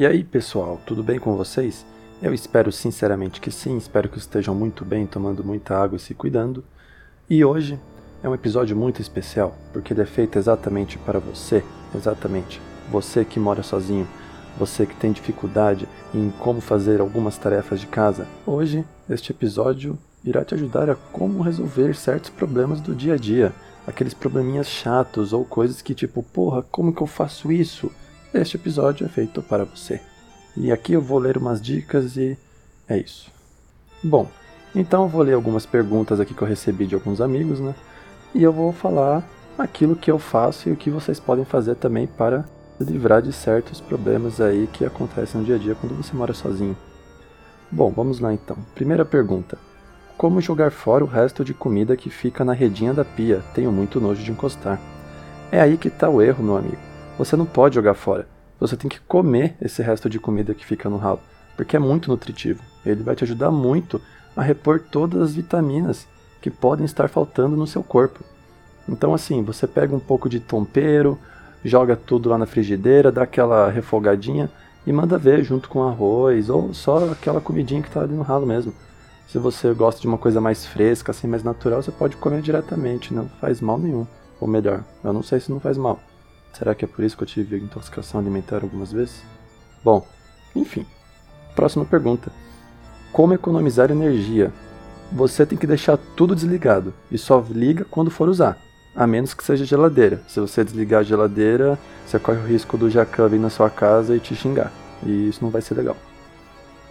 E aí, pessoal, tudo bem com vocês? Eu espero sinceramente que sim, espero que estejam muito bem, tomando muita água e se cuidando. E hoje é um episódio muito especial, porque ele é feito exatamente para você, exatamente, você que mora sozinho, você que tem dificuldade em como fazer algumas tarefas de casa. Hoje, este episódio irá te ajudar a como resolver certos problemas do dia a dia, aqueles probleminhas chatos ou coisas que tipo, porra, como que eu faço isso? Este episódio é feito para você. E aqui eu vou ler umas dicas e é isso. Bom, então eu vou ler algumas perguntas aqui que eu recebi de alguns amigos, né? E eu vou falar aquilo que eu faço e o que vocês podem fazer também para se livrar de certos problemas aí que acontecem no dia a dia quando você mora sozinho. Bom, vamos lá então. Primeira pergunta: Como jogar fora o resto de comida que fica na redinha da pia? Tenho muito nojo de encostar. É aí que está o erro, meu amigo você não pode jogar fora. Você tem que comer esse resto de comida que fica no ralo, porque é muito nutritivo. Ele vai te ajudar muito a repor todas as vitaminas que podem estar faltando no seu corpo. Então, assim, você pega um pouco de tempero, joga tudo lá na frigideira, dá aquela refogadinha e manda ver junto com arroz ou só aquela comidinha que está ali no ralo mesmo. Se você gosta de uma coisa mais fresca, assim, mais natural, você pode comer diretamente, não faz mal nenhum. Ou melhor, eu não sei se não faz mal. Será que é por isso que eu tive intoxicação alimentar algumas vezes? Bom, enfim. Próxima pergunta. Como economizar energia? Você tem que deixar tudo desligado e só liga quando for usar, a menos que seja geladeira. Se você desligar a geladeira, você corre o risco do jacan vir na sua casa e te xingar, e isso não vai ser legal.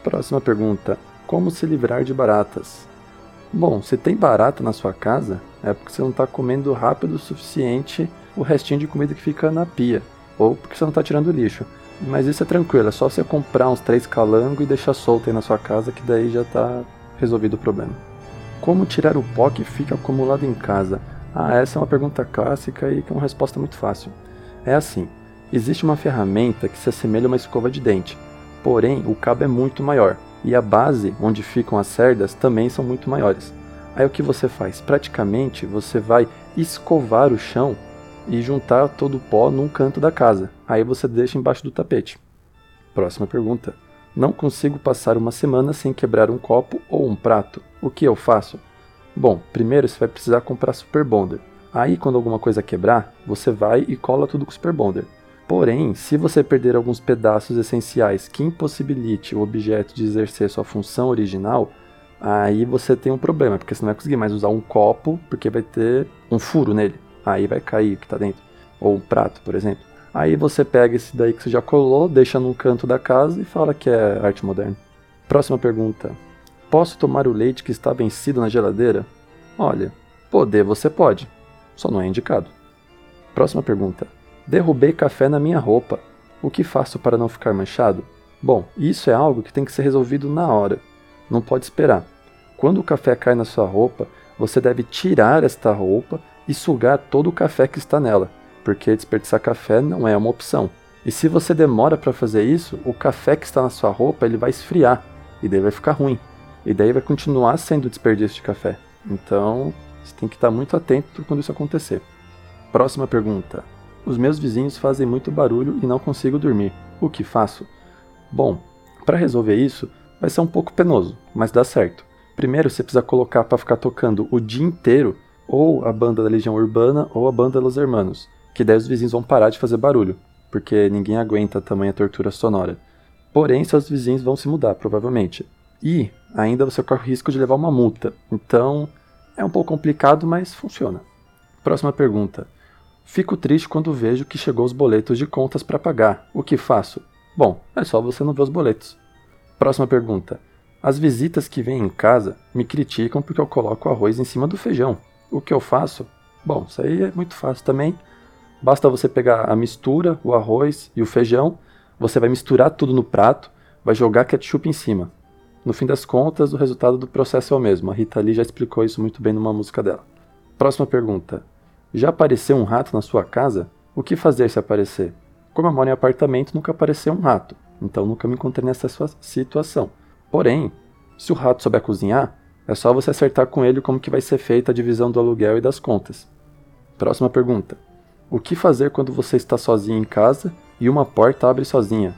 Próxima pergunta. Como se livrar de baratas? Bom, se tem barata na sua casa, é porque você não está comendo rápido o suficiente o restinho de comida que fica na pia, ou porque você não está tirando lixo. Mas isso é tranquilo, é só você comprar uns três calangos e deixar solto aí na sua casa, que daí já está resolvido o problema. Como tirar o pó que fica acumulado em casa? Ah, essa é uma pergunta clássica e com uma resposta muito fácil. É assim: existe uma ferramenta que se assemelha a uma escova de dente, porém o cabo é muito maior e a base onde ficam as cerdas também são muito maiores. Aí o que você faz? Praticamente você vai escovar o chão e juntar todo o pó num canto da casa. Aí você deixa embaixo do tapete. Próxima pergunta. Não consigo passar uma semana sem quebrar um copo ou um prato. O que eu faço? Bom, primeiro você vai precisar comprar Super Bonder. Aí, quando alguma coisa quebrar, você vai e cola tudo com Super Bonder. Porém, se você perder alguns pedaços essenciais que impossibilite o objeto de exercer sua função original, aí você tem um problema, porque você não vai conseguir mais usar um copo, porque vai ter um furo nele aí vai cair o que está dentro. Ou um prato, por exemplo. Aí você pega esse daí que você já colou, deixa num canto da casa e fala que é arte moderna. Próxima pergunta. Posso tomar o leite que está vencido na geladeira? Olha, poder você pode, só não é indicado. Próxima pergunta. Derrubei café na minha roupa. O que faço para não ficar manchado? Bom, isso é algo que tem que ser resolvido na hora. Não pode esperar. Quando o café cai na sua roupa, você deve tirar esta roupa e sugar todo o café que está nela, porque desperdiçar café não é uma opção. E se você demora para fazer isso, o café que está na sua roupa ele vai esfriar e daí vai ficar ruim. E daí vai continuar sendo desperdício de café. Então, você tem que estar muito atento quando isso acontecer. Próxima pergunta. Os meus vizinhos fazem muito barulho e não consigo dormir. O que faço? Bom, para resolver isso, vai ser um pouco penoso, mas dá certo. Primeiro você precisa colocar para ficar tocando o dia inteiro ou a banda da Legião Urbana ou a banda Los Hermanos, que daí os vizinhos vão parar de fazer barulho, porque ninguém aguenta tamanha tortura sonora. Porém, seus vizinhos vão se mudar, provavelmente. E ainda você corre o risco de levar uma multa. Então, é um pouco complicado, mas funciona. Próxima pergunta. Fico triste quando vejo que chegou os boletos de contas para pagar. O que faço? Bom, é só você não ver os boletos. Próxima pergunta. As visitas que vêm em casa me criticam porque eu coloco arroz em cima do feijão. O que eu faço? Bom, isso aí é muito fácil também. Basta você pegar a mistura, o arroz e o feijão, você vai misturar tudo no prato, vai jogar ketchup em cima. No fim das contas, o resultado do processo é o mesmo. A Rita Lee já explicou isso muito bem numa música dela. Próxima pergunta. Já apareceu um rato na sua casa? O que fazer se aparecer? Como eu moro em apartamento, nunca apareceu um rato, então nunca me encontrei nessa situação. Porém, se o rato souber cozinhar, é só você acertar com ele como que vai ser feita a divisão do aluguel e das contas. Próxima pergunta. O que fazer quando você está sozinho em casa e uma porta abre sozinha?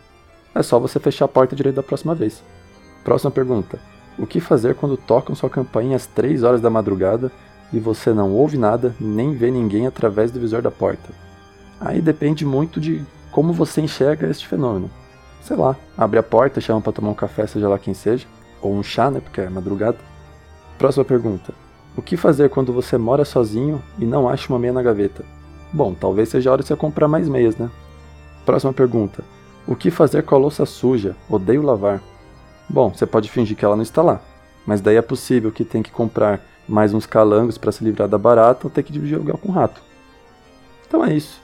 é só você fechar a porta direita da próxima vez. Próxima pergunta: O que fazer quando tocam sua campainha às 3 horas da madrugada e você não ouve nada nem vê ninguém através do visor da porta? Aí depende muito de como você enxerga este fenômeno. Sei lá, abre a porta, chama para tomar um café, seja lá quem seja, ou um chá, né, porque é madrugada. Próxima pergunta: O que fazer quando você mora sozinho e não acha uma meia na gaveta? Bom, talvez seja a hora de você comprar mais meias, né? Próxima pergunta: O que fazer com a louça suja? Odeio lavar. Bom, você pode fingir que ela não está lá, mas daí é possível que tenha que comprar mais uns calangos para se livrar da barata ou ter que dividir o aluguel com o rato. Então é isso.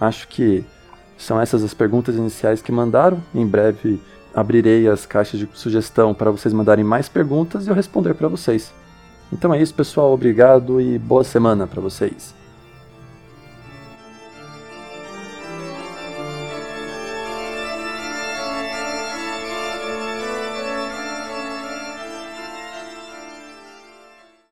Acho que são essas as perguntas iniciais que mandaram. Em breve abrirei as caixas de sugestão para vocês mandarem mais perguntas e eu responder para vocês. Então é isso, pessoal. Obrigado e boa semana para vocês.